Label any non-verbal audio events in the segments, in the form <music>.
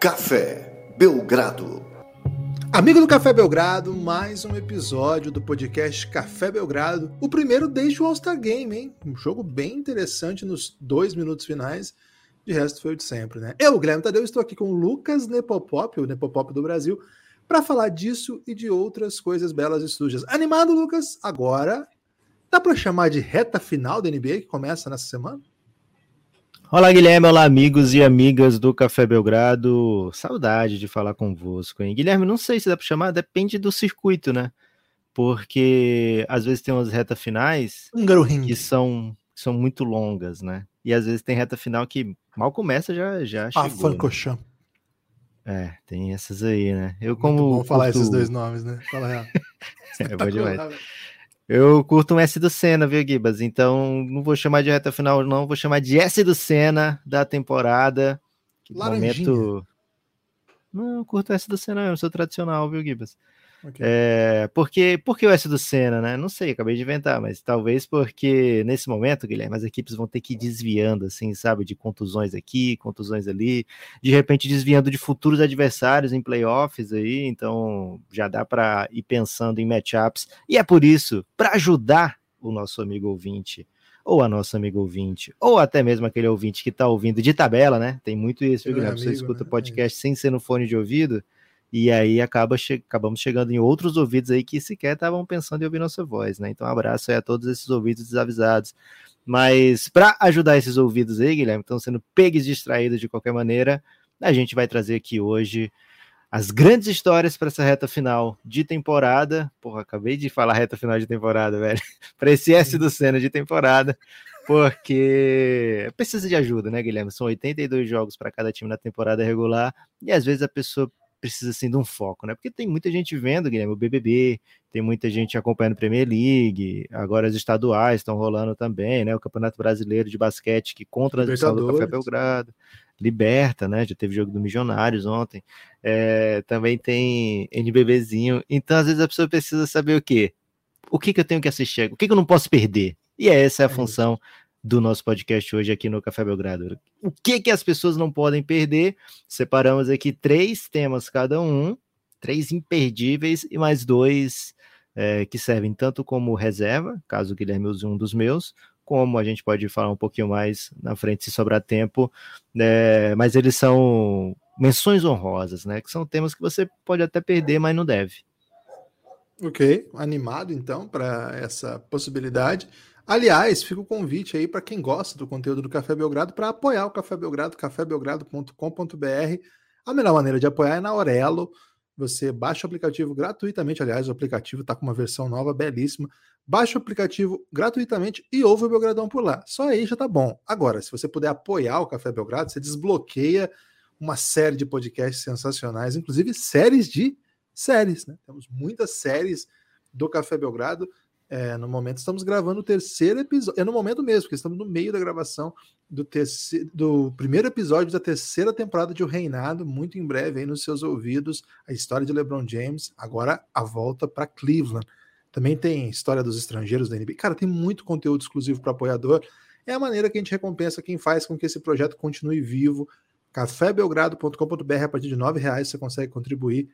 Café Belgrado. Amigo do Café Belgrado, mais um episódio do podcast Café Belgrado. O primeiro desde o All-Star Game, hein? Um jogo bem interessante nos dois minutos finais. De resto, foi o de sempre, né? Eu, Guilherme Tadeu, estou aqui com o Lucas Nepopop, o Nepopop do Brasil, para falar disso e de outras coisas belas e sujas. Animado, Lucas? Agora, dá para chamar de reta final da NBA que começa nessa semana? Olá, Guilherme. Olá, amigos e amigas do Café Belgrado. Saudade de falar convosco, hein? Guilherme, não sei se dá para chamar, depende do circuito, né? Porque às vezes tem umas retas finais que são, são muito longas, né? E às vezes tem reta final que mal começa já já ah, chegou. Ah, né? É, tem essas aí, né? Eu como Muito bom falar esses dois nomes, né? Fala real. <laughs> é bom demais. Eu curto um S do Senna, viu, Gibas? Então não vou chamar de reta final, não. Vou chamar de S do Senna da temporada. Laranjinha. Momento... Não, eu curto S do Senna mesmo, sou tradicional, viu, Gibas? Okay. É, porque, porque o S do Senna, né? Não sei, acabei de inventar, mas talvez porque nesse momento, Guilherme, as equipes vão ter que ir desviando, assim, sabe, de contusões aqui, contusões ali, de repente desviando de futuros adversários em playoffs aí, então já dá para ir pensando em matchups, e é por isso, para ajudar o nosso amigo ouvinte, ou a nossa amiga ouvinte, ou até mesmo aquele ouvinte que está ouvindo de tabela, né? Tem muito isso, viu, Guilherme? Amigo, Você escuta né? podcast é sem ser no fone de ouvido e aí acaba che acabamos chegando em outros ouvidos aí que sequer estavam pensando em ouvir nossa voz, né? Então, um abraço aí a todos esses ouvidos desavisados. Mas para ajudar esses ouvidos aí, Guilherme, estão sendo pegos distraídos de qualquer maneira, a gente vai trazer aqui hoje as grandes histórias para essa reta final de temporada. Porra, acabei de falar reta final de temporada, velho. <laughs> para esse S do Senna de temporada, porque precisa de ajuda, né, Guilherme? São 82 jogos para cada time na temporada regular e às vezes a pessoa precisa assim de um foco, né? Porque tem muita gente vendo, Guilherme, o BBB, tem muita gente acompanhando a Premier League, agora as estaduais estão rolando também, né? O Campeonato Brasileiro de Basquete que contra a transmissão do Café Belgrado, Liberta, né? Já teve jogo do Milionários ontem. É, também tem NBBzinho. Então, às vezes a pessoa precisa saber o quê? O que, que eu tenho que assistir? O que, que eu não posso perder? E essa é a é função do nosso podcast hoje aqui no Café Belgrado. O que que as pessoas não podem perder? Separamos aqui três temas cada um, três imperdíveis e mais dois é, que servem tanto como reserva, caso o Guilherme use um dos meus, como a gente pode falar um pouquinho mais na frente se sobrar tempo, é, mas eles são menções honrosas, né? Que são temas que você pode até perder, mas não deve. Ok, animado então para essa possibilidade. Aliás, fica o convite aí para quem gosta do conteúdo do Café Belgrado para apoiar o Café Belgrado, cafébelgrado.com.br. A melhor maneira de apoiar é na Aurelo. Você baixa o aplicativo gratuitamente. Aliás, o aplicativo está com uma versão nova, belíssima. Baixa o aplicativo gratuitamente e ouve o Belgradão por lá. Só aí já tá bom. Agora, se você puder apoiar o Café Belgrado, você desbloqueia uma série de podcasts sensacionais, inclusive séries de séries. Né? Temos muitas séries do Café Belgrado. É, no momento estamos gravando o terceiro episódio. É no momento mesmo, porque estamos no meio da gravação do, terceiro, do primeiro episódio da terceira temporada de O Reinado, muito em breve aí nos seus ouvidos, a história de LeBron James, agora a volta para Cleveland. Também tem história dos estrangeiros da NBA. Cara, tem muito conteúdo exclusivo para apoiador. É a maneira que a gente recompensa quem faz com que esse projeto continue vivo. cafébelgrado.com.br a partir de R$ reais você consegue contribuir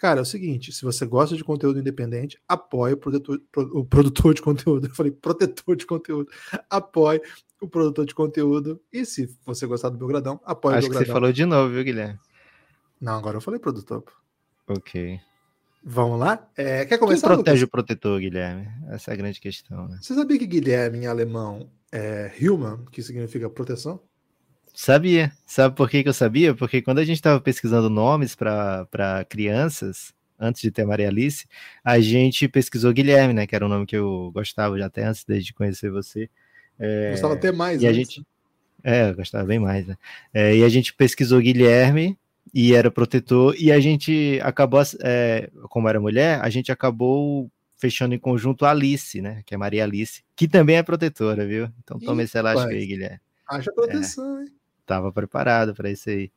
Cara, é o seguinte: se você gosta de conteúdo independente, apoie o produtor, o produtor de conteúdo. <laughs> Eu falei protetor de conteúdo. Apoie o produtor de conteúdo. E se você gostar do Belgradão, apoie Acho o Belgradão. que você falou de novo, viu, Guilherme? Não, agora eu falei produtor. Ok. Vamos lá? É, quer começar? Quem protege Lucas? o protetor, Guilherme? Essa é a grande questão. Né? Você sabia que Guilherme em alemão é human, que significa proteção? Sabia. Sabe por que, que eu sabia? Porque quando a gente estava pesquisando nomes para crianças, antes de ter Maria Alice, a gente pesquisou Guilherme, né? Que era um nome que eu gostava já até antes de conhecer você. É, gostava até mais, e a gente É, eu gostava bem mais, né? É, e a gente pesquisou Guilherme e era protetor, e a gente acabou, é, como era mulher, a gente acabou fechando em conjunto a Alice, né? Que é Maria Alice, que também é protetora, viu? Então tome esse elástico aí, Guilherme. Haja proteção, é. hein? Estava preparado para isso aí.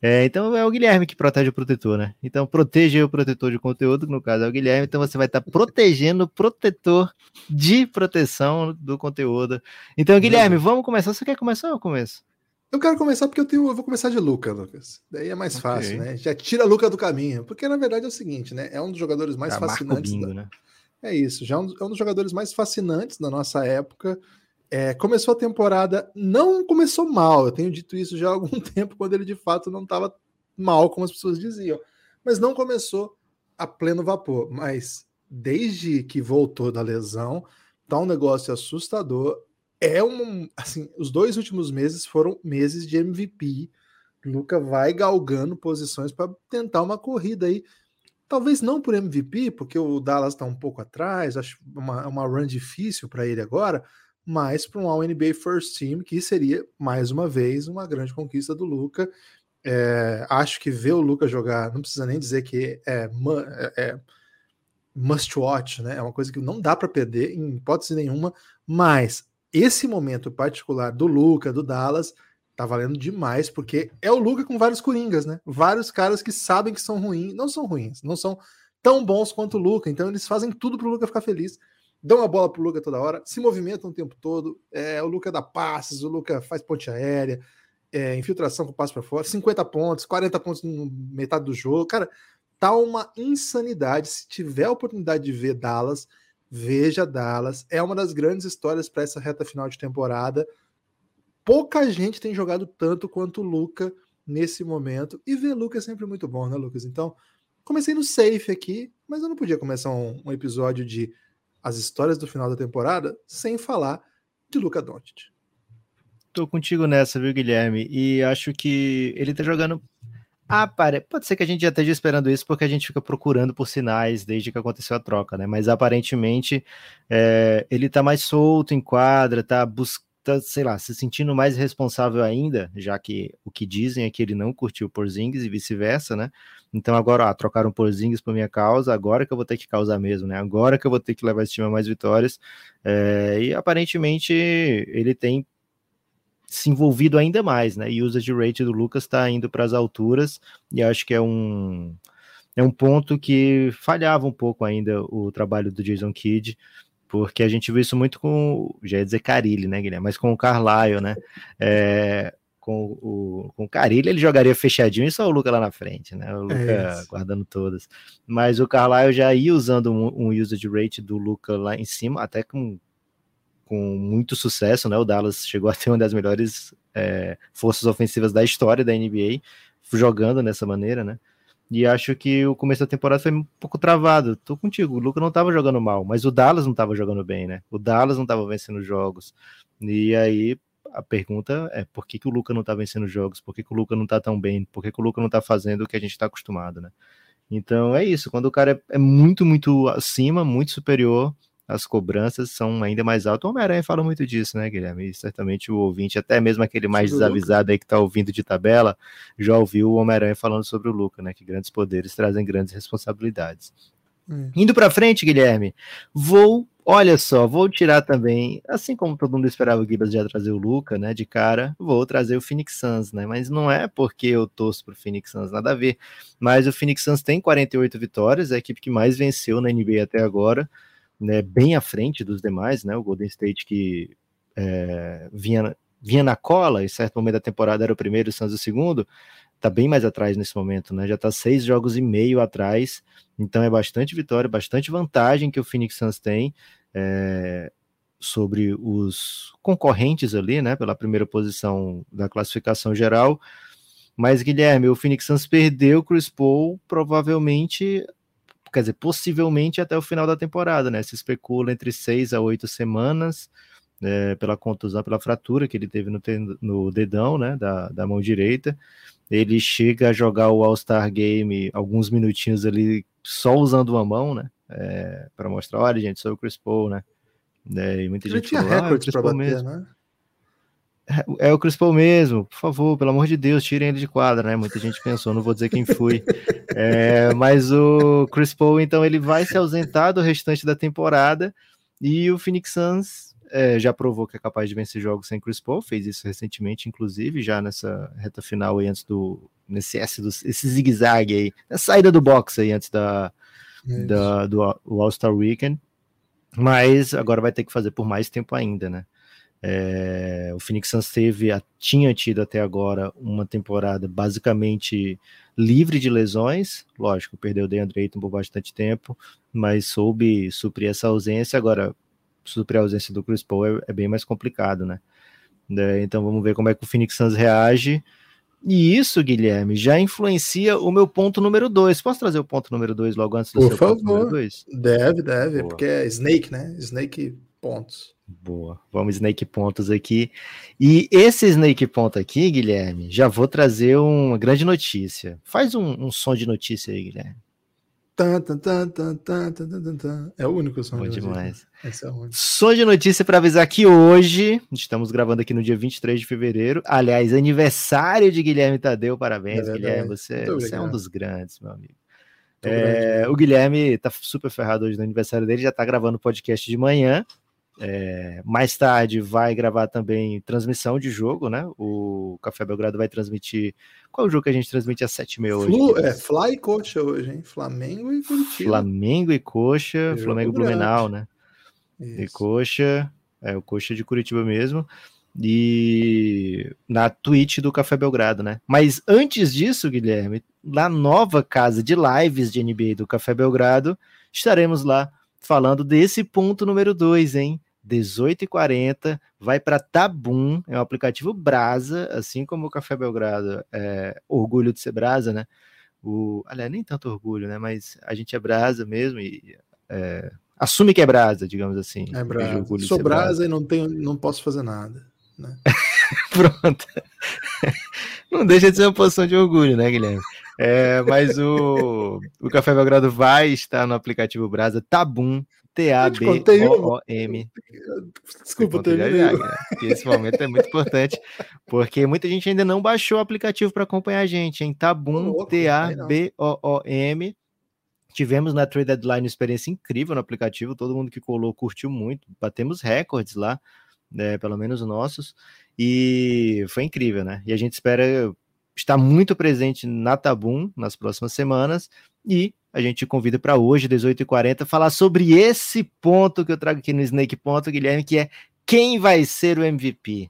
É, então é o Guilherme que protege o protetor, né? Então proteja o protetor de conteúdo, que no caso é o Guilherme, então você vai estar tá protegendo o protetor de proteção do conteúdo. Então, Guilherme, vamos começar. Você quer começar ou eu começo? Eu quero começar porque eu tenho, eu vou começar de Luca, Lucas. Daí é mais okay. fácil, né? Já tira Luca do caminho, porque na verdade é o seguinte, né? É um dos jogadores mais fascinantes. Bingo, da... né? É isso, já é é um, dos jogadores mais fascinantes da nossa época. É, começou a temporada, não começou mal. Eu tenho dito isso já há algum <laughs> tempo, quando ele de fato não estava mal, como as pessoas diziam. Mas não começou a pleno vapor. Mas desde que voltou da lesão, tá um negócio assustador. É um. Assim, os dois últimos meses foram meses de MVP. Luca vai galgando posições para tentar uma corrida aí. Talvez não por MVP, porque o Dallas está um pouco atrás, acho uma, uma run difícil para ele agora, mas para um All-NBA First Team, que seria, mais uma vez, uma grande conquista do Luca. É, acho que ver o Luca jogar, não precisa nem dizer que é, é, é must watch, né? É uma coisa que não dá para perder em hipótese nenhuma, mas esse momento particular do Luca, do Dallas, tá valendo demais, porque é o Luca com vários coringas, né? Vários caras que sabem que são ruins, não são ruins, não são tão bons quanto o Luca, então eles fazem tudo pro Luca ficar feliz. Dão a bola pro Luca toda hora, se movimentam o tempo todo. É, o Luca dá passes, o Luca faz ponte aérea, é, infiltração com passo para fora, 50 pontos, 40 pontos no metade do jogo. Cara, tá uma insanidade. Se tiver a oportunidade de ver Dallas, veja Dallas. É uma das grandes histórias para essa reta final de temporada. Pouca gente tem jogado tanto quanto o Luca nesse momento. E ver Luca é sempre muito bom, né, Lucas? Então, comecei no safe aqui, mas eu não podia começar um, um episódio de as histórias do final da temporada sem falar de Luca Doncic. Tô contigo nessa, viu, Guilherme? E acho que ele tá jogando ah, pare... Pode ser que a gente já esteja esperando isso porque a gente fica procurando por sinais desde que aconteceu a troca, né? Mas aparentemente é, ele tá mais solto em quadra, tá buscando, sei lá, se sentindo mais responsável ainda, já que o que dizem é que ele não curtiu Porzingis e vice-versa, né? Então agora, ah, trocaram Porzingis por minha causa, agora que eu vou ter que causar mesmo, né? Agora que eu vou ter que levar esse time a mais vitórias. É, e aparentemente ele tem se envolvido ainda mais, né? E o usage rate do Lucas está indo para as alturas e acho que é um é um ponto que falhava um pouco ainda o trabalho do Jason Kidd, porque a gente viu isso muito com, já ia dizer Carilli, né, Guilherme? Mas com o Carlisle, né? É, com o, com o Carilli ele jogaria fechadinho e só o Luca lá na frente, né? O Luca é guardando todas. Mas o Carlisle já ia usando um, um usage rate do Luca lá em cima, até com com muito sucesso, né? O Dallas chegou <laughs> a ter uma das melhores é, forças ofensivas da história da NBA, jogando dessa maneira, né? E acho que o começo da temporada foi um pouco travado. Tô contigo, o Luca não estava jogando mal, mas o Dallas não estava jogando bem, né? O Dallas não estava vencendo jogos. E aí a pergunta é por que, que o Luca não está vencendo jogos? Por que, que o Luca não está tão bem? Por que, que o Luca não está fazendo o que a gente está acostumado, né? Então é isso, quando o cara é, é muito, muito acima, muito superior, as cobranças são ainda mais altas. O Homem-Aranha fala muito disso, né, Guilherme? E certamente o ouvinte, até mesmo aquele mais desavisado aí que está ouvindo de tabela, já ouviu o Homem-Aranha falando sobre o Luca, né? Que grandes poderes trazem grandes responsabilidades. Hum. Indo para frente, Guilherme, vou, olha só, vou tirar também, assim como todo mundo esperava o Gibas já trazer o Luca, né, de cara, vou trazer o Phoenix Suns, né, mas não é porque eu torço pro Phoenix Suns, nada a ver, mas o Phoenix Suns tem 48 vitórias, é a equipe que mais venceu na NBA até agora, né, bem à frente dos demais, né? O Golden State que é, vinha, vinha na cola, em certo momento da temporada era o primeiro, o Suns o segundo, tá bem mais atrás nesse momento, né? Já tá seis jogos e meio atrás, então é bastante vitória, bastante vantagem que o Phoenix Suns tem é, sobre os concorrentes ali, né? Pela primeira posição da classificação geral. Mas, Guilherme, o Phoenix Suns perdeu o Chris Paul, provavelmente quer dizer, possivelmente até o final da temporada, né? Se especula entre seis a oito semanas, é, pela contusão, pela fratura que ele teve no, no dedão, né? Da, da mão direita. Ele chega a jogar o All-Star Game alguns minutinhos ali só usando uma mão, né? É, para mostrar, olha, gente, sou o Chris Paul, né? É, e muita ele gente tinha falou, recordes ah, para bater, mesmo. né? É, <laughs> é o Chris Paul mesmo, por favor, pelo amor de Deus, tirem ele de quadra, né? Muita gente pensou, não vou dizer quem foi. É, mas o Chris Paul, então, ele vai se ausentar do restante da temporada e o Phoenix Suns é, já provou que é capaz de vencer jogos sem Chris Paul, fez isso recentemente, inclusive, já nessa reta final aí antes do. nesse S do, esse zigue-zague aí, na saída do box aí antes da, da do All-Star Weekend. Mas agora vai ter que fazer por mais tempo ainda, né? É, o Phoenix Suns teve, tinha tido até agora uma temporada basicamente livre de lesões, lógico, perdeu o DeAndre Ayton por bastante tempo, mas soube suprir essa ausência. Agora, suprir a ausência do Chris Paul é, é bem mais complicado, né? É, então vamos ver como é que o Phoenix Suns reage. E isso, Guilherme, já influencia o meu ponto número 2. Posso trazer o ponto número 2 logo antes do Por seu favor. ponto número 2? Deve, deve, Boa. porque é Snake, né? Snake pontos. Boa. Vamos Snake pontos aqui. E esse Snake ponto aqui, Guilherme, já vou trazer uma grande notícia. Faz um, um som de notícia aí, Guilherme. É o único som Bom de demais. Esse é o único. Som de notícia para avisar que hoje, estamos gravando aqui no dia 23 de fevereiro, aliás, aniversário de Guilherme Tadeu, parabéns, é Guilherme, você, você é um dos grandes, meu amigo. É, o Guilherme tá super ferrado hoje no aniversário dele, já tá gravando podcast de manhã, é, mais tarde vai gravar também transmissão de jogo, né? O Café Belgrado vai transmitir. Qual é o jogo que a gente transmite às 7h30 hoje? é, Fly e Coxa hoje, hein? Flamengo e Curitiba. Flamengo e Coxa, Flamengo Blumenau, né? Isso. E Coxa, é o Coxa de Curitiba mesmo. E na Twitch do Café Belgrado, né? Mas antes disso, Guilherme, na nova casa de lives de NBA do Café Belgrado, estaremos lá falando desse ponto número 2, hein? 18h40, vai para Tabum, é um aplicativo Brasa, assim como o Café Belgrado é orgulho de ser Brasa, né? O, aliás, nem tanto orgulho, né? Mas a gente é Brasa mesmo e é, assume que é Brasa, digamos assim. É Brasa. Sou brasa, brasa, e não, tenho, não posso fazer nada. Né? <laughs> Pronto. não deixa de ser uma posição de orgulho, né, Guilherme? É, mas o, o Café Belgrado vai estar no aplicativo Brasa Tabum, T-A-B-O-O-M. Desculpa, terminei. Esse momento é muito importante, porque muita gente ainda não baixou o aplicativo para acompanhar a gente, em Tabum, T-A-B-O-O-M. Tivemos na Trade Deadline uma experiência incrível no aplicativo, todo mundo que colou curtiu muito, batemos recordes lá, né, pelo menos nossos, e foi incrível, né? E a gente espera estar muito presente na Tabum nas próximas semanas e a gente convida para hoje, 18h40, falar sobre esse ponto que eu trago aqui no Snake Ponto, Guilherme, que é quem vai ser o MVP.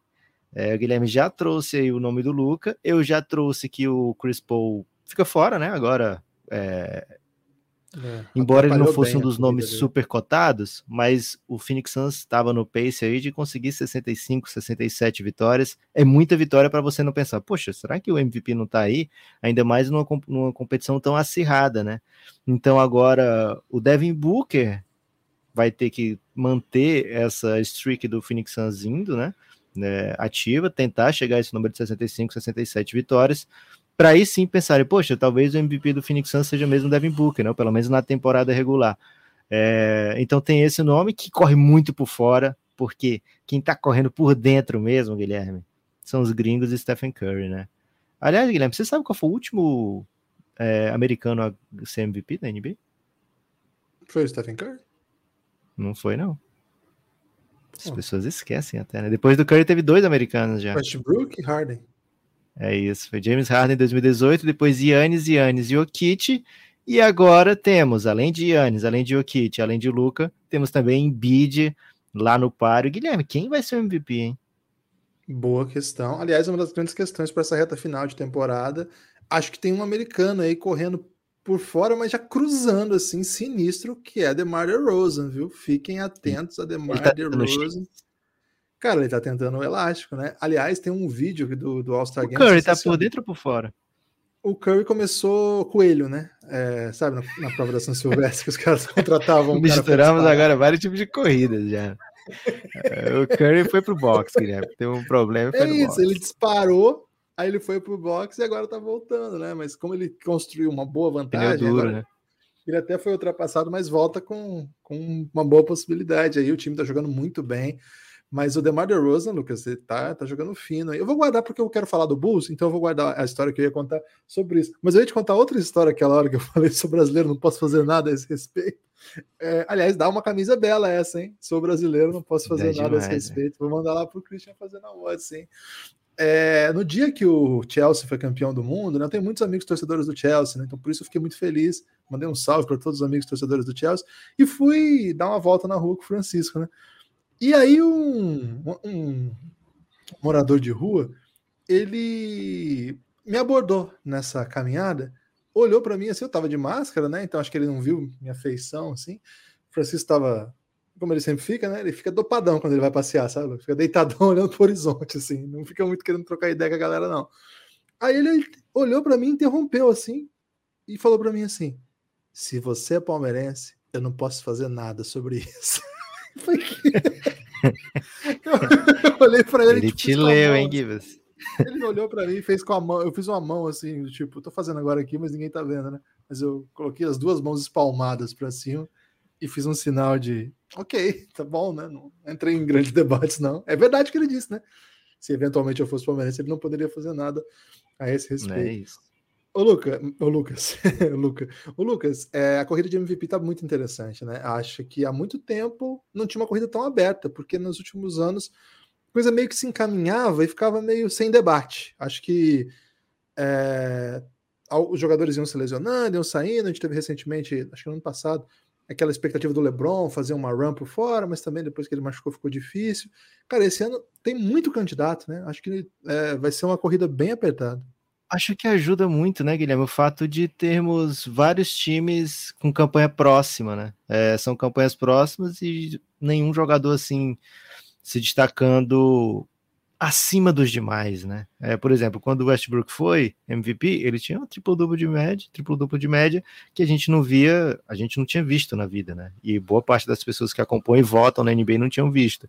É, o Guilherme já trouxe aí o nome do Luca, eu já trouxe que o Chris Paul fica fora, né? Agora é, é, Embora ele não fosse um dos nomes dele. super cotados, mas o Phoenix Suns estava no pace aí de conseguir 65, 67 vitórias. É muita vitória para você não pensar, poxa, será que o MVP não está aí? Ainda mais numa, numa competição tão acirrada, né? Então agora o Devin Booker vai ter que manter essa streak do Phoenix Suns indo, né? né ativa, tentar chegar a esse número de 65, 67 vitórias para aí sim pensarem, poxa, talvez o MVP do Phoenix Suns seja mesmo Devin Booker, né? pelo menos na temporada regular. É, então tem esse nome que corre muito por fora, porque quem está correndo por dentro mesmo, Guilherme, são os gringos e Stephen Curry, né? Aliás, Guilherme, você sabe qual foi o último é, americano a ser MVP da NBA? Foi o Stephen Curry? Não foi, não. As pessoas esquecem até, né? Depois do Curry teve dois americanos já. Westbrook e Harden. É isso, foi James Harden em 2018, depois Yannis, Yannis e Jokic, e agora temos, além de Yannis, além de Jokic, além de Luca, temos também Embiid lá no páreo. Guilherme, quem vai ser o MVP, hein? Boa questão. Aliás, uma das grandes questões para essa reta final de temporada, acho que tem um americano aí correndo por fora, mas já cruzando assim, sinistro, que é DeMar DeRozan, viu? Fiquem atentos a DeMar tá DeRozan. Cara, ele tá tentando o elástico, né? Aliás, tem um vídeo do, do All-Star Game. O Curry tá por dentro ou por fora? O Curry começou coelho, né? É, sabe, na, na, prova da São Silvestre, que os caras <laughs> contratavam. Misturamos agora vários tipos de corridas já. É, o Curry foi pro box, Guilherme. Tem um problema. É isso, box. ele disparou, aí ele foi pro box e agora tá voltando, né? Mas como ele construiu uma boa vantagem. Duro, agora, né? Ele até foi ultrapassado, mas volta com, com uma boa possibilidade. Aí o time tá jogando muito bem. Mas o DeMar DeRozan, Lucas, você tá, tá jogando fino. Eu vou guardar porque eu quero falar do Bulls, então eu vou guardar a história que eu ia contar sobre isso. Mas eu ia te contar outra história aquela hora que eu <laughs> falei sou brasileiro, não posso fazer nada a esse respeito. É, aliás, dá uma camisa bela essa, hein? Sou brasileiro, não posso fazer nada demais, a esse respeito. Vou mandar lá pro Christian fazer na voz, sim. É, no dia que o Chelsea foi campeão do mundo, né, eu tenho muitos amigos torcedores do Chelsea, né, então por isso eu fiquei muito feliz. Mandei um salve para todos os amigos torcedores do Chelsea e fui dar uma volta na rua com o Francisco, né? E aí um, um morador de rua, ele me abordou nessa caminhada, olhou para mim assim, eu tava de máscara, né? Então acho que ele não viu minha feição assim. O Francisco estava como ele sempre fica, né? Ele fica dopadão quando ele vai passear, sabe? Fica deitadão <laughs> olhando pro horizonte, assim. Não fica muito querendo trocar ideia com a galera, não. Aí ele olhou para mim, interrompeu assim e falou para mim assim: se você é palmeirense, eu não posso fazer nada sobre isso. <laughs> <laughs> eu olhei para ele. Ele tipo, te leu, hein, Givas? Ele olhou para mim e fez com a mão. Eu fiz uma mão assim, tipo, tô fazendo agora aqui, mas ninguém tá vendo, né? Mas eu coloquei as duas mãos espalmadas para cima e fiz um sinal de ok, tá bom, né? Não entrei em grandes debates, não. É verdade que ele disse, né? Se eventualmente eu fosse palmeirense, ele não poderia fazer nada a esse respeito. Não é isso. Ô, Luca, ô Lucas, <laughs> Luca, o Lucas, é, a corrida de MVP tá muito interessante, né? Acho que há muito tempo não tinha uma corrida tão aberta, porque nos últimos anos a coisa meio que se encaminhava e ficava meio sem debate. Acho que é, os jogadores iam se lesionando, iam saindo. A gente teve recentemente, acho que no ano passado, aquela expectativa do LeBron fazer uma run por fora, mas também depois que ele machucou ficou difícil. Cara, esse ano tem muito candidato, né? Acho que é, vai ser uma corrida bem apertada. Acho que ajuda muito, né, Guilherme, o fato de termos vários times com campanha próxima, né? É, são campanhas próximas e nenhum jogador assim se destacando acima dos demais, né? É, por exemplo, quando o Westbrook foi MVP, ele tinha um triplo-duplo de média, triplo-duplo de média, que a gente não via, a gente não tinha visto na vida, né? E boa parte das pessoas que acompanham e votam na NBA não tinham visto.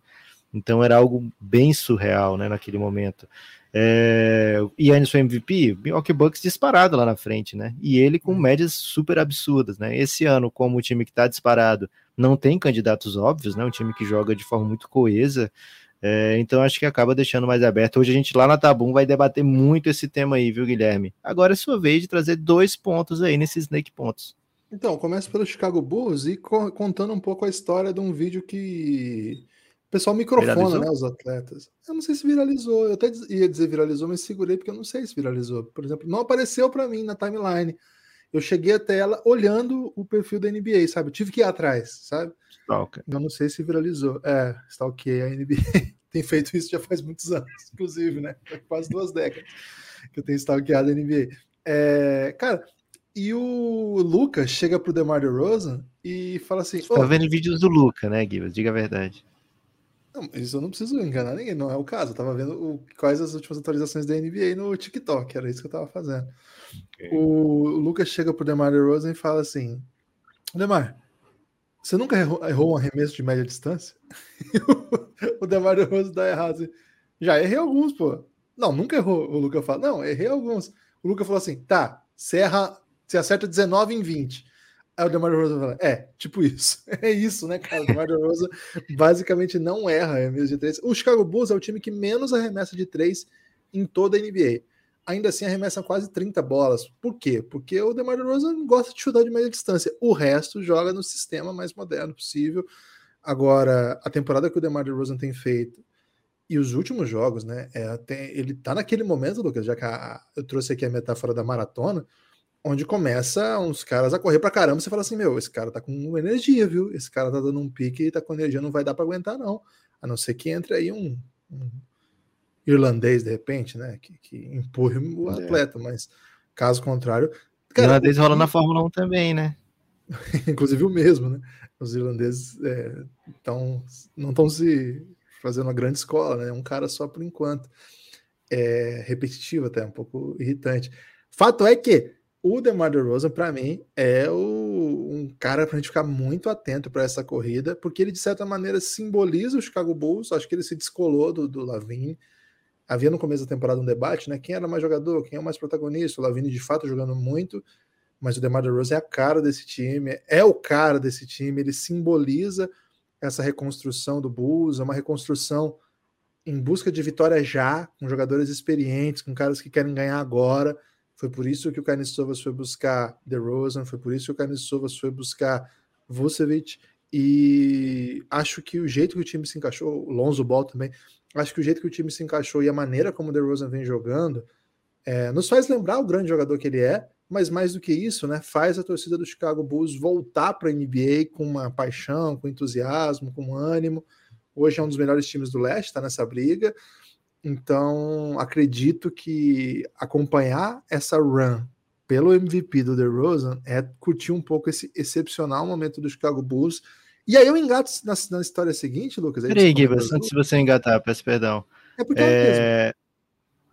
Então era algo bem surreal, né, naquele momento. É, Yannis foi MVP, Milwaukee Bucks disparado lá na frente, né? E ele com uhum. médias super absurdas, né? Esse ano, como o time que está disparado não tem candidatos óbvios, né? Um time que joga de forma muito coesa, é, então acho que acaba deixando mais aberto. Hoje a gente lá na Tabum vai debater muito esse tema aí, viu, Guilherme? Agora é sua vez de trazer dois pontos aí nesses Snake Pontos. Então, começa pelo Chicago Bulls e co contando um pouco a história de um vídeo que o pessoal microfona, viralizou? né, os atletas. Eu não sei se viralizou, eu até ia dizer viralizou, mas segurei porque eu não sei se viralizou. Por exemplo, não apareceu para mim na timeline. Eu cheguei até ela olhando o perfil da NBA, sabe? Eu tive que ir atrás, sabe? Stalker. Eu não sei se viralizou. É, stalkeei a NBA. <laughs> Tem feito isso já faz muitos anos, inclusive, né? Quase duas décadas que eu tenho stalkeado a NBA. É, cara, e o Lucas chega pro DeMar DeRozan e fala assim... Você tá vendo vídeos do Lucas, né, Guilherme? Diga a verdade. Não, isso eu não preciso enganar ninguém, não é o caso. Eu tava vendo o, quais as últimas atualizações da NBA no TikTok, era isso que eu tava fazendo. Okay. O, Lucas chega pro DeMar DeRozan e fala assim: Demar, você nunca errou, errou um arremesso de média distância? <laughs> o Demar DeRozan dá errado. Assim, Já errei alguns, pô. Não, nunca errou. O Lucas fala, não, errei alguns. O Lucas falou assim, tá, você erra, você acerta 19 em 20. Aí o DeMar DeRozan fala, é, tipo isso. <laughs> É isso, né, cara? O DeMar DeRozan basicamente não erra arremesso de três. O Chicago Bulls é o time que menos arremessa de três em toda a NBA ainda assim arremessa quase 30 bolas. Por quê? Porque o DeMar DeRozan gosta de chutar de média distância. O resto joga no sistema mais moderno possível. Agora, a temporada que o DeMar DeRozan tem feito e os últimos jogos, né? É, tem, ele tá naquele momento, Lucas, já que a, eu trouxe aqui a metáfora da maratona, onde começa uns caras a correr pra caramba. Você fala assim: meu, esse cara tá com energia, viu? Esse cara tá dando um pique e tá com energia, não vai dar para aguentar, não. A não ser que entre aí um, um irlandês, de repente, né? Que, que empurre o é. atleta, mas caso contrário. Cara, irlandês rola na Fórmula 1 também, né? <laughs> Inclusive o mesmo, né? Os irlandeses é, tão, não estão se fazendo uma grande escola, né? Um cara só por enquanto. É repetitivo até, um pouco irritante. Fato é que o DeMar DeRozan, para mim, é o, um cara para a gente ficar muito atento para essa corrida, porque ele, de certa maneira, simboliza o Chicago Bulls. Acho que ele se descolou do, do havia no começo da temporada um debate, né? Quem era mais jogador, quem é mais protagonista? O Lavini de fato jogando muito, mas o DeMar DeRozan é a cara desse time, é o cara desse time, ele simboliza essa reconstrução do Bulls, é uma reconstrução em busca de vitória já, com jogadores experientes, com caras que querem ganhar agora. Foi por isso que o Carlos Sovas foi buscar DeRozan, foi por isso que o Carlos Sovas foi buscar Vucevic, e acho que o jeito que o time se encaixou, o Lonzo Ball também, acho que o jeito que o time se encaixou e a maneira como o DeRozan vem jogando é, nos faz lembrar o grande jogador que ele é, mas mais do que isso, né, faz a torcida do Chicago Bulls voltar para a NBA com uma paixão, com entusiasmo, com ânimo. hoje é um dos melhores times do leste, está nessa briga. Então, acredito que acompanhar essa run pelo MVP do DeRozan é curtir um pouco esse excepcional momento do Chicago Bulls. E aí eu engato na, na história seguinte, Lucas. Peraí, Gibas, antes de você engatar, peço perdão. É porque é...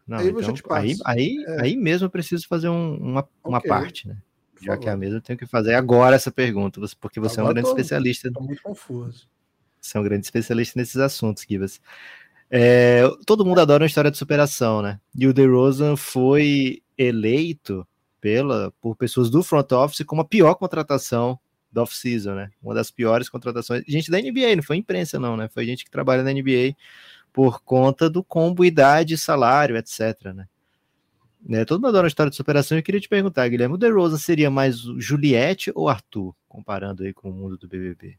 Não, aí, então, aí, aí, é. aí mesmo eu preciso fazer um, uma, uma okay. parte, né? Já que é a mesma, eu tenho que fazer agora essa pergunta, porque você agora é um grande tô, especialista. Estou muito confuso. Você é um grande especialista nesses assuntos, Gibas. É, todo mundo adora uma história de superação, né? E o DeRozan foi eleito pela, por pessoas do front office como a pior contratação da off-season, né? Uma das piores contratações. Gente da NBA, não foi imprensa, não, né? Foi gente que trabalha na NBA por conta do combo idade, salário, etc, né? É, todo mundo adora uma história de superação. Eu queria te perguntar, Guilherme, o DeRozan seria mais Juliette ou Arthur, comparando aí com o mundo do BBB?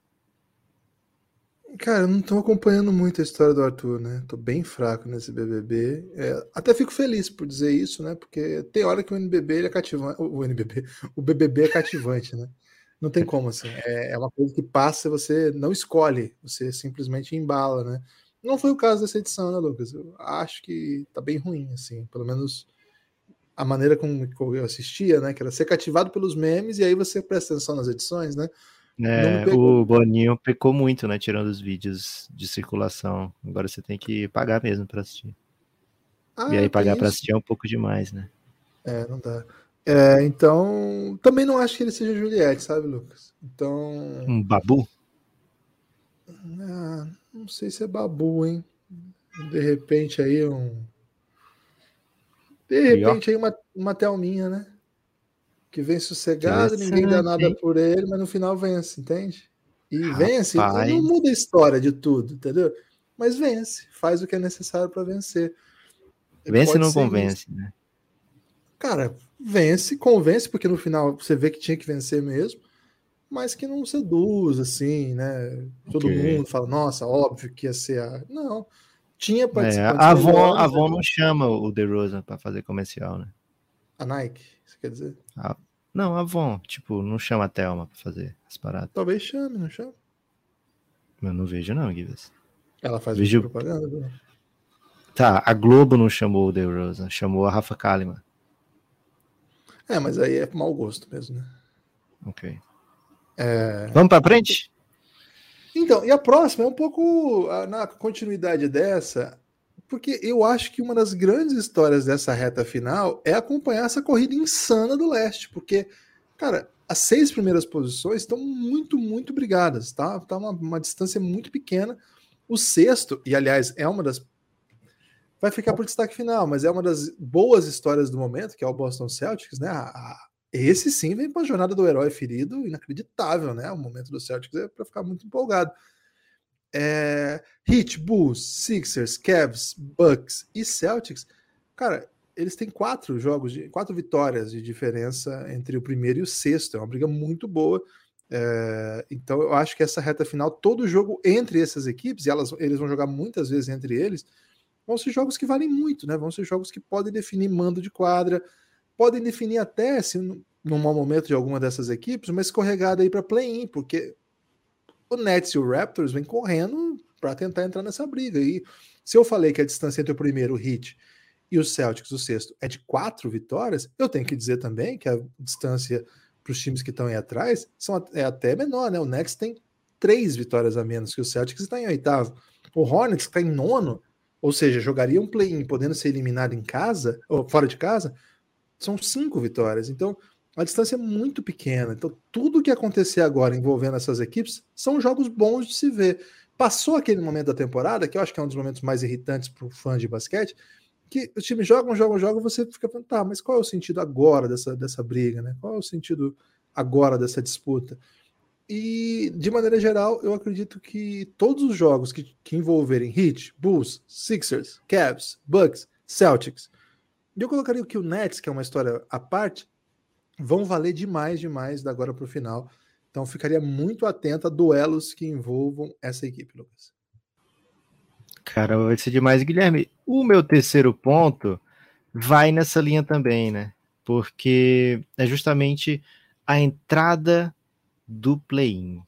Cara, eu não tô acompanhando muito a história do Arthur, né? Tô bem fraco nesse BBB. É, até fico feliz por dizer isso, né? Porque tem hora que o NBB ele é cativante. O NBB, o BBB é cativante, né? Não tem como, assim. É, é uma coisa que passa você não escolhe, você simplesmente embala, né? Não foi o caso dessa edição, né, Lucas? Eu acho que tá bem ruim, assim. Pelo menos a maneira como eu assistia, né? Que era ser cativado pelos memes e aí você presta atenção nas edições, né? É, o Boninho pecou muito, né? Tirando os vídeos de circulação. Agora você tem que pagar mesmo para assistir. Ah, e aí pagar para assistir é um pouco demais, né? É, não dá. É, então, também não acho que ele seja Juliette, sabe, Lucas? Então. Um babu? Ah, não sei se é babu, hein? De repente aí um. De repente aí uma, uma Thelminha, né? Que vem sossegado, ninguém dá nada por ele, mas no final vence, entende? E Rapaz. vence, não muda a história de tudo, entendeu? Mas vence, faz o que é necessário para vencer. vence não convence, né? Cara, vence, convence, porque no final você vê que tinha que vencer mesmo, mas que não seduz, assim, né? Todo okay. mundo fala, nossa, óbvio que ia ser a. Não. Tinha participado. É, a Avon, a Avon não chama o DeRozan para fazer comercial, né? A Nike, você quer dizer? A, não, a Avon, tipo, não chama a Thelma pra fazer as paradas. Talvez chame, não chama? Eu não vejo, não, Gibbs. Ela faz vejo... propaganda, né? Tá, a Globo não chamou o The Rosa, chamou a Rafa Kalimann. É, mas aí é mau gosto mesmo, né? Ok. É... Vamos pra frente? Então, e a próxima é um pouco na continuidade dessa porque eu acho que uma das grandes histórias dessa reta final é acompanhar essa corrida insana do leste, porque, cara, as seis primeiras posições estão muito, muito brigadas, tá? Tá uma, uma distância muito pequena. O sexto, e aliás, é uma das. Vai ficar por destaque final, mas é uma das boas histórias do momento, que é o Boston Celtics, né? Esse sim vem para a jornada do herói ferido, inacreditável, né? O momento do Celtics é para ficar muito empolgado. É, Heat, Bulls, Sixers, Cavs, Bucks e Celtics, cara, eles têm quatro jogos, de, quatro vitórias de diferença entre o primeiro e o sexto. É uma briga muito boa. É, então eu acho que essa reta final, todo jogo entre essas equipes, e elas, eles vão jogar muitas vezes entre eles, vão ser jogos que valem muito, né? Vão ser jogos que podem definir mando de quadra, podem definir até, se num mau momento de alguma dessas equipes, uma escorregada aí para play-in, porque o Nets e o Raptors vêm correndo para tentar entrar nessa briga. E se eu falei que a distância entre o primeiro, o Heat, e o Celtics, o sexto, é de quatro vitórias, eu tenho que dizer também que a distância para os times que estão aí atrás são, é até menor, né? O Nets tem três vitórias a menos que o Celtics está em oitavo. O Hornets está em nono, ou seja, jogaria um play-in podendo ser eliminado em casa, ou fora de casa, são cinco vitórias. Então, a distância é muito pequena. Então, tudo que acontecer agora envolvendo essas equipes são jogos bons de se ver. Passou aquele momento da temporada, que eu acho que é um dos momentos mais irritantes para o fã de basquete, que os times jogam, jogam, jogam, você fica pensando, tá, mas qual é o sentido agora dessa, dessa briga, né? Qual é o sentido agora dessa disputa? E, de maneira geral, eu acredito que todos os jogos que, que envolverem Heat, Bulls, Sixers, Cavs, Bucks, Celtics, eu colocaria que o Nets, que é uma história à parte, vão valer demais, demais da agora para o final. Então ficaria muito atento a duelos que envolvam essa equipe, Lucas. Cara, vai ser demais, Guilherme. O meu terceiro ponto vai nessa linha também, né? Porque é justamente a entrada do play-in.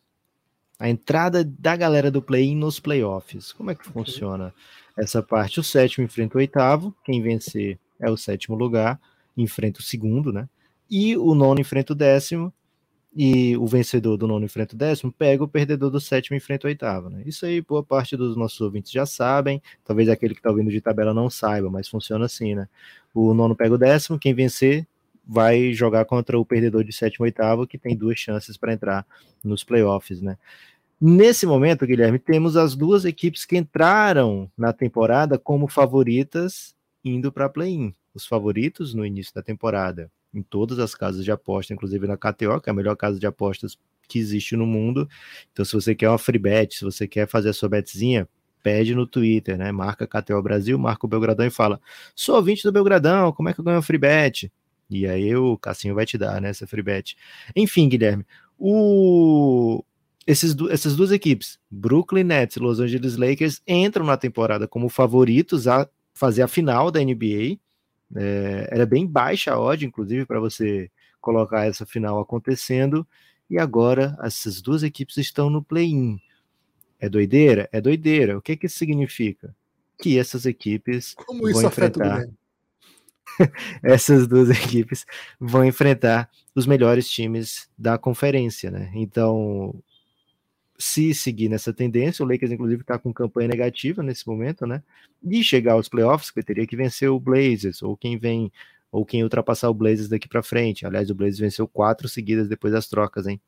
a entrada da galera do play-in nos playoffs. Como é que funciona essa parte? O sétimo enfrenta o oitavo, quem vencer é o sétimo lugar, enfrenta o segundo, né? E o nono enfrenta o décimo, e o vencedor do nono enfrenta o décimo, pega o perdedor do sétimo e enfrenta o oitavo. Né? Isso aí, boa parte dos nossos ouvintes já sabem, talvez aquele que está ouvindo de tabela não saiba, mas funciona assim, né? O nono pega o décimo, quem vencer vai jogar contra o perdedor de sétimo e oitavo, que tem duas chances para entrar nos playoffs, né? Nesse momento, Guilherme, temos as duas equipes que entraram na temporada como favoritas indo para play-in. Os favoritos no início da temporada, em todas as casas de aposta, inclusive na KTO, que é a melhor casa de apostas que existe no mundo. Então, se você quer uma free bet, se você quer fazer a sua betzinha, pede no Twitter, né? Marca KTO Brasil, marca o Belgradão e fala: sou ouvinte do Belgradão, como é que eu ganho free bet? E aí o Cassinho vai te dar, né? Essa free bet. Enfim, Guilherme, o, esses, essas duas equipes, Brooklyn Nets e Los Angeles Lakers, entram na temporada como favoritos a fazer a final da NBA. É, era bem baixa a odd, inclusive, para você colocar essa final acontecendo. E agora essas duas equipes estão no play-in. É doideira? É doideira. O que, que isso significa? Que essas equipes Como vão enfrentar. <laughs> essas duas equipes vão enfrentar os melhores times da conferência, né? Então, se seguir nessa tendência, o Lakers, inclusive, está com campanha negativa nesse momento, né? E chegar aos playoffs, que teria que vencer o Blazers, ou quem vem, ou quem ultrapassar o Blazers daqui para frente. Aliás, o Blazers venceu quatro seguidas depois das trocas, hein?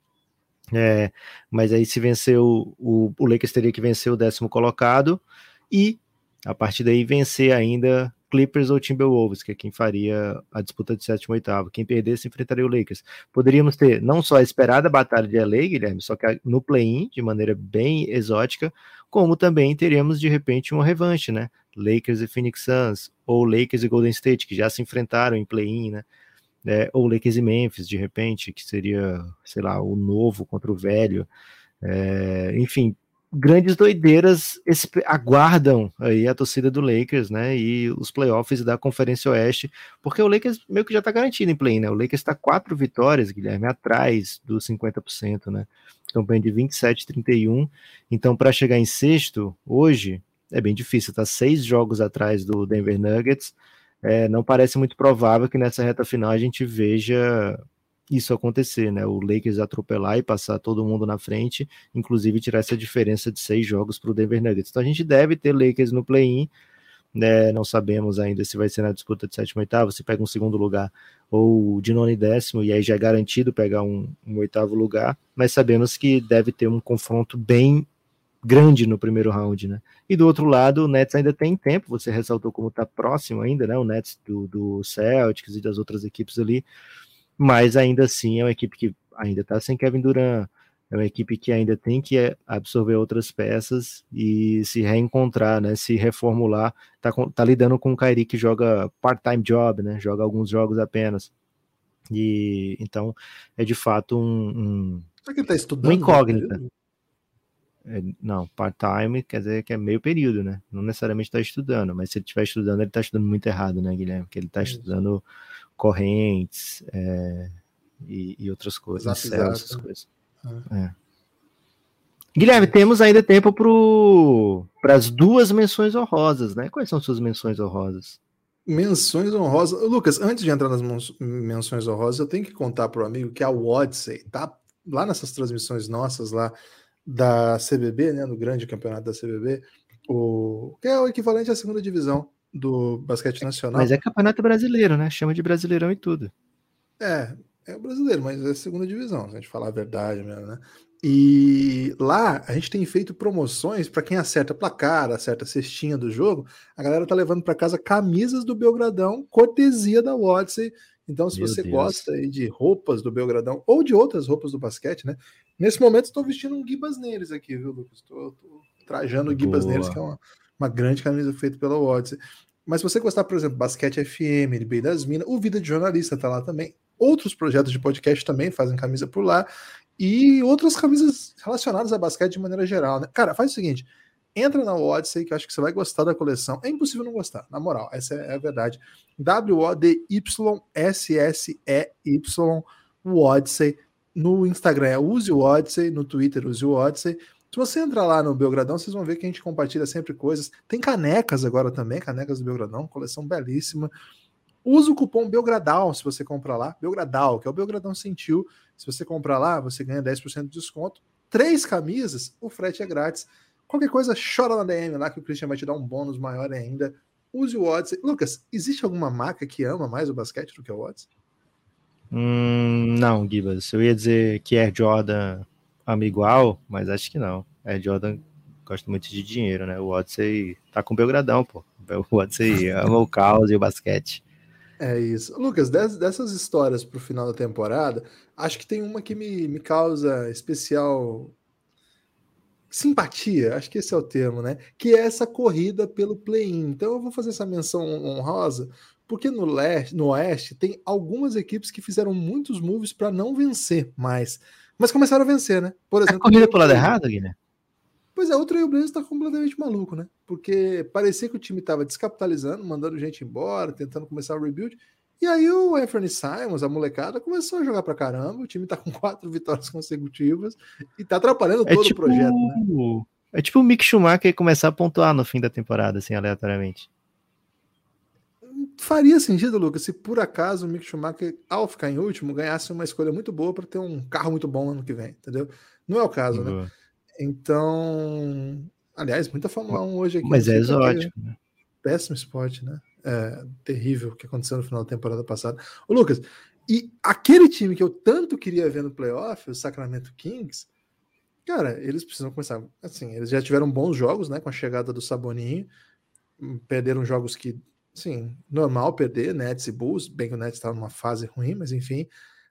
É, mas aí, se vencer o, o, o Lakers, teria que vencer o décimo colocado e a partir daí vencer ainda Clippers ou Timberwolves, que é quem faria a disputa de sétimo e oitavo. Quem perdesse enfrentaria o Lakers. Poderíamos ter não só a esperada batalha de LA, Guilherme, só que no play-in, de maneira bem exótica, como também teríamos de repente uma revanche, né? Lakers e Phoenix Suns, ou Lakers e Golden State, que já se enfrentaram em play-in, né? É, ou Lakers e Memphis, de repente, que seria, sei lá, o novo contra o velho. É, enfim, grandes doideiras aguardam aí a torcida do Lakers, né? E os playoffs da Conferência Oeste, porque o Lakers meio que já tá garantido em play, né? O Lakers está quatro vitórias, Guilherme, atrás dos 50%, né? Campanha de 27 31. Então, para chegar em sexto hoje é bem difícil, tá seis jogos atrás do Denver Nuggets. É, não parece muito provável que nessa reta final a gente veja isso acontecer, né? O Lakers atropelar e passar todo mundo na frente, inclusive tirar essa diferença de seis jogos para o Denver Nuggets. Então a gente deve ter Lakers no play-in, né? Não sabemos ainda se vai ser na disputa de sétimo oitavo, se pega um segundo lugar ou de nono e décimo, e aí já é garantido pegar um, um oitavo lugar, mas sabemos que deve ter um confronto bem grande no primeiro round, né? E do outro lado, o Nets ainda tem tempo, você ressaltou como está próximo ainda, né? O Nets do, do Celtics e das outras equipes ali mas ainda assim é uma equipe que ainda está sem Kevin Durant, é uma equipe que ainda tem que eh, absorver outras peças e se reencontrar, né, se reformular, tá, tá lidando com o Kairi que joga part-time job, né, joga alguns jogos apenas, e então é de fato um, um que ele tá estudando? Uma incógnita. É, não, part-time quer dizer que é meio período, né? Não necessariamente está estudando, mas se ele estiver estudando, ele está estudando muito errado, né, Guilherme? Porque ele está estudando correntes é, e, e, outras coisas, céu, essas coisas. É. é. Guilherme, temos ainda tempo para as duas menções honrosas, né? Quais são suas menções honrosas? Menções honrosas. Lucas, antes de entrar nas menções honrosas, eu tenho que contar para o amigo que a Odyssey tá lá nessas transmissões nossas lá da CBB, né, no grande campeonato da CBB, o que é o equivalente à segunda divisão do basquete nacional. Mas é campeonato brasileiro, né? Chama de brasileirão e tudo. É, é o brasileiro, mas é segunda divisão, se a gente falar a verdade mesmo, né? E lá a gente tem feito promoções para quem acerta placar, acerta a cestinha do jogo. A galera tá levando para casa camisas do Belgradão, cortesia da Odyssey. Então, se Meu você Deus. gosta aí de roupas do Belgradão ou de outras roupas do basquete, né? Nesse momento estou vestindo um Gibas neles aqui, viu, Lucas? Estou trajando o Gibas neles, que é uma, uma grande camisa feita pela Odyssey. Mas se você gostar, por exemplo, Basquete FM, NBA das Minas, o Vida de Jornalista tá lá também. Outros projetos de podcast também fazem camisa por lá. E outras camisas relacionadas a basquete de maneira geral, né? Cara, faz o seguinte: entra na Odyssey, que eu acho que você vai gostar da coleção. É impossível não gostar, na moral, essa é a verdade. W-O-D-Y-S-S-E-Y, o Odyssey no Instagram é use o Odyssey, no Twitter use o Odyssey. Se você entrar lá no Belgradão, vocês vão ver que a gente compartilha sempre coisas. Tem canecas agora também, canecas do Belgradão, coleção belíssima. Usa o cupom Belgradal se você comprar lá. Belgradal, que é o Belgradão Sentiu. Se você comprar lá, você ganha 10% de desconto. Três camisas, o frete é grátis. Qualquer coisa, chora na DM lá que o Christian vai te dar um bônus maior ainda. Use o Odyssey. Lucas, existe alguma marca que ama mais o basquete do que o Odyssey? Hum, não, Gibas. Eu ia dizer que Air Jordan ama igual, mas acho que não. Air Jordan gosta muito de dinheiro, né? O Odyssey tá com o Belgradão, pô. O Odyssey <laughs> ama o caos e o basquete. É isso. Lucas, dessas histórias pro final da temporada, acho que tem uma que me, me causa especial simpatia, acho que esse é o termo, né? Que é essa corrida pelo play-in. Então eu vou fazer essa menção honrosa, porque no leste, no oeste tem algumas equipes que fizeram muitos moves para não vencer mais, mas começaram a vencer, né? Por exemplo, a corrida pelo lado errado, Guilherme. Pois é, o Trailblazers está completamente maluco, né? Porque parecia que o time estava descapitalizando, mandando gente embora, tentando começar o rebuild. E aí o Anthony Simons, a molecada, começou a jogar pra caramba. O time tá com <laughs> quatro vitórias consecutivas e tá atrapalhando é todo tipo... o projeto, né? É tipo o Mick Schumacher começar a pontuar no fim da temporada, assim, aleatoriamente. Faria sentido, Lucas, se por acaso o Mick Schumacher, ao ficar em último, ganhasse uma escolha muito boa para ter um carro muito bom ano que vem, entendeu? Não é o caso, né? Então, aliás, muita Fórmula 1 hoje aqui. Mas é exótico, né? Péssimo esporte, né? É, terrível que aconteceu no final da temporada passada. Ô, Lucas, e aquele time que eu tanto queria ver no playoff, o Sacramento Kings, cara, eles precisam começar. Assim, eles já tiveram bons jogos, né? Com a chegada do Saboninho, perderam jogos que, assim, normal perder, Nets e Bulls, bem que o Nets estava numa fase ruim, mas enfim.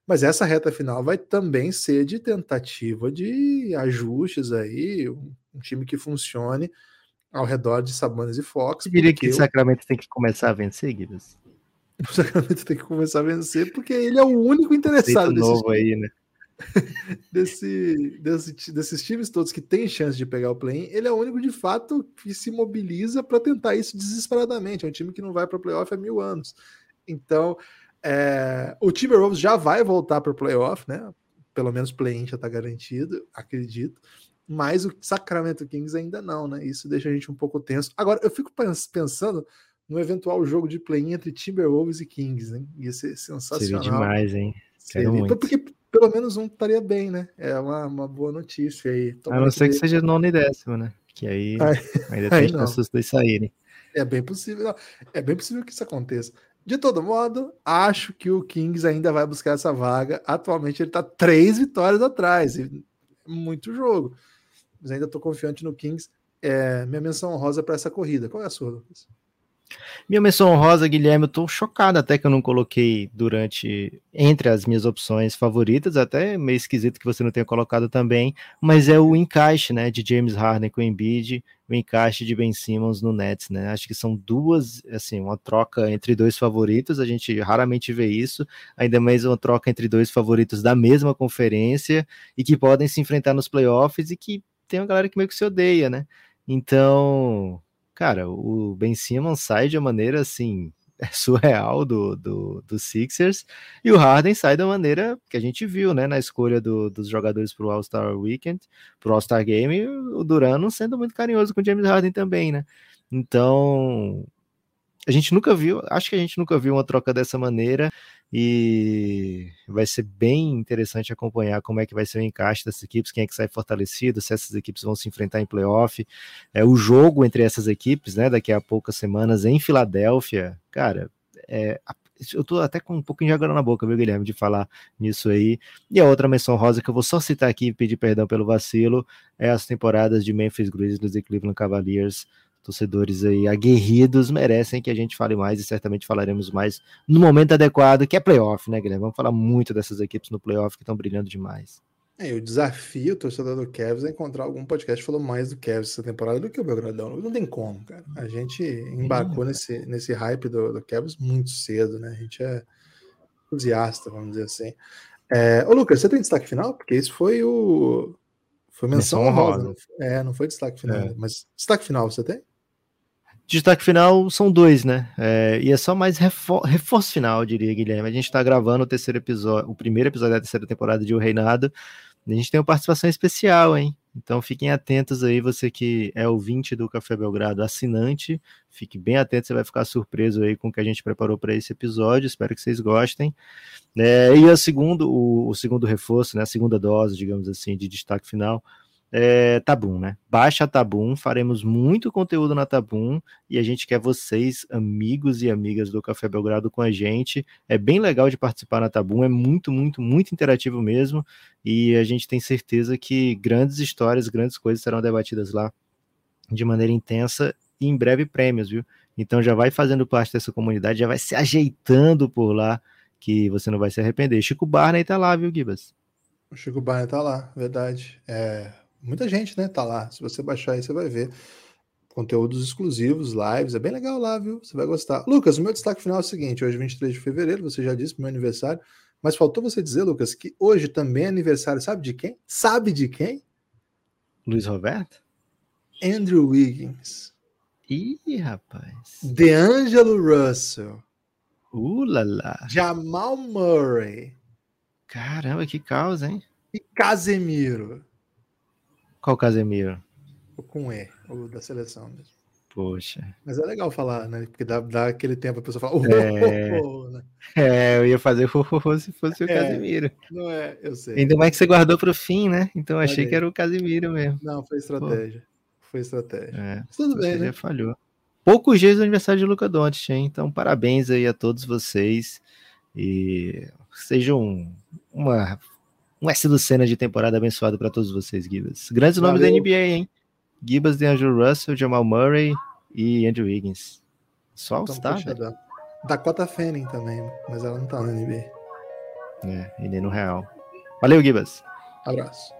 Mas essa reta final vai também ser de tentativa de ajustes aí, um, um time que funcione ao redor de Sabonis e Fox. Você diria que o Sacramento tem que começar a vencer, Guilherme? <laughs> O Sacramento tem que começar a vencer porque ele é o único interessado desse novo aí, né? <laughs> desse, desse, desses times todos que tem chance de pegar o play-in, ele é o único de fato que se mobiliza para tentar isso desesperadamente. É um time que não vai para o playoff há mil anos. Então, é, o Timberwolves já vai voltar para o playoff, né? Pelo menos play-in já está garantido, acredito. Mas o Sacramento Kings ainda não, né? Isso deixa a gente um pouco tenso. Agora, eu fico pensando no eventual jogo de play-in entre Timberwolves e Kings, né? Ia ser sensacional. Seria demais, hein? Quero muito. Porque pelo menos um estaria bem, né? É uma, uma boa notícia aí. Tomara a não ser que, que seja nono e décimo, né? Que aí <laughs> ainda tem chances de saírem. É bem possível. É bem possível que isso aconteça. De todo modo, acho que o Kings ainda vai buscar essa vaga. Atualmente ele está três vitórias atrás, e muito jogo. Mas ainda estou confiante no Kings. É, minha menção honrosa para essa corrida. Qual é a sua, Lucas? Minha menção honrosa, Guilherme, eu tô chocado até que eu não coloquei durante entre as minhas opções favoritas, até meio esquisito que você não tenha colocado também, mas é o encaixe, né, de James Harden com o Embiid, o encaixe de Ben Simmons no Nets, né? Acho que são duas, assim, uma troca entre dois favoritos, a gente raramente vê isso, ainda mais uma troca entre dois favoritos da mesma conferência e que podem se enfrentar nos playoffs e que tem uma galera que meio que se odeia, né? Então, cara, o Ben Simmons sai de uma maneira assim <laughs> surreal do, do, do Sixers e o Harden sai da maneira que a gente viu, né, na escolha do, dos jogadores para o All-Star Weekend, para o All-Star Game, o Durano sendo muito carinhoso com o James Harden também, né? Então, a gente nunca viu, acho que a gente nunca viu uma troca dessa maneira e vai ser bem interessante acompanhar como é que vai ser o encaixe dessas equipes, quem é que sai fortalecido, se essas equipes vão se enfrentar em playoff, é o jogo entre essas equipes, né, daqui a poucas semanas em Filadélfia, cara, é, eu tô até com um pouquinho de água na boca, viu, Guilherme, de falar nisso aí. E a outra menção rosa que eu vou só citar aqui e pedir perdão pelo vacilo é as temporadas de Memphis Grizzlies e Cleveland Cavaliers torcedores aí aguerridos merecem que a gente fale mais e certamente falaremos mais no momento adequado, que é playoff, né, Guilherme? Vamos falar muito dessas equipes no playoff que estão brilhando demais. É, eu desafio o torcedor do Cavs a encontrar algum podcast que falou mais do Cavs essa temporada do que o Belgradão. Não tem como, cara. A gente embarcou nesse, nesse hype do, do Cavs muito cedo, né? A gente é entusiasta, vamos dizer assim. É, ô, Lucas, você tem destaque final? Porque isso foi o. Foi menção honrosa. É, não foi destaque final. É. Mas destaque final você tem? Destaque final são dois, né? É, e é só mais refor reforço final, eu diria, Guilherme. A gente está gravando o terceiro episódio, o primeiro episódio da terceira temporada de O Reinado. A gente tem uma participação especial, hein? Então fiquem atentos aí, você que é ouvinte do Café Belgrado, assinante, fique bem atento, você vai ficar surpreso aí com o que a gente preparou para esse episódio. Espero que vocês gostem. É, e o segundo, o, o segundo reforço, né, a segunda dose, digamos assim, de destaque final é, Tabum, né? Baixa a Tabum, faremos muito conteúdo na Tabum e a gente quer vocês, amigos e amigas do Café Belgrado, com a gente. É bem legal de participar na Tabum, é muito, muito, muito interativo mesmo e a gente tem certeza que grandes histórias, grandes coisas serão debatidas lá de maneira intensa e em breve prêmios, viu? Então já vai fazendo parte dessa comunidade, já vai se ajeitando por lá que você não vai se arrepender. Chico Barney tá lá, viu, Gibas? O Chico Barney tá lá, verdade. É, muita gente, né, tá lá. Se você baixar aí, você vai ver conteúdos exclusivos, lives, é bem legal lá, viu? Você vai gostar. Lucas, o meu destaque final é o seguinte: hoje, 23 de fevereiro, você já disse, meu aniversário, mas faltou você dizer, Lucas, que hoje também é aniversário, sabe de quem? Sabe de quem? Luiz Roberto? Andrew Wiggins. Ih, rapaz. DeAngelo Russell. Uh, lá, lá. Jamal Murray. Caramba, que causa, hein? E Casemiro. Qual Casemiro? O com E, o da seleção mesmo. Poxa. Mas é legal falar, né? Porque dá, dá aquele tempo a pessoa fala. Oh, é... <laughs> Oh, oh, né? é, eu ia fazer <laughs> oh, se fosse o é, Casemiro. Não é, eu sei. Ainda mais que você guardou para o fim, né? Então achei que era o Casemiro mesmo. Não, foi estratégia. Foi estratégia. É, Mas tudo bem, né? falhou. Poucos dias do aniversário de Luca Doncic, hein? Então parabéns aí a todos vocês e sejam uma um S do Senna de temporada abençoado para todos vocês, Gibas. Grandes Valeu. nomes da NBA, hein? Gibas de Andrew Russell, Jamal Murray e Andrew Wiggins. Só os tá, Dakota Fanning também, mas ela não tá na NBA. É, e nem no Real. Valeu, Gibas. Abraço.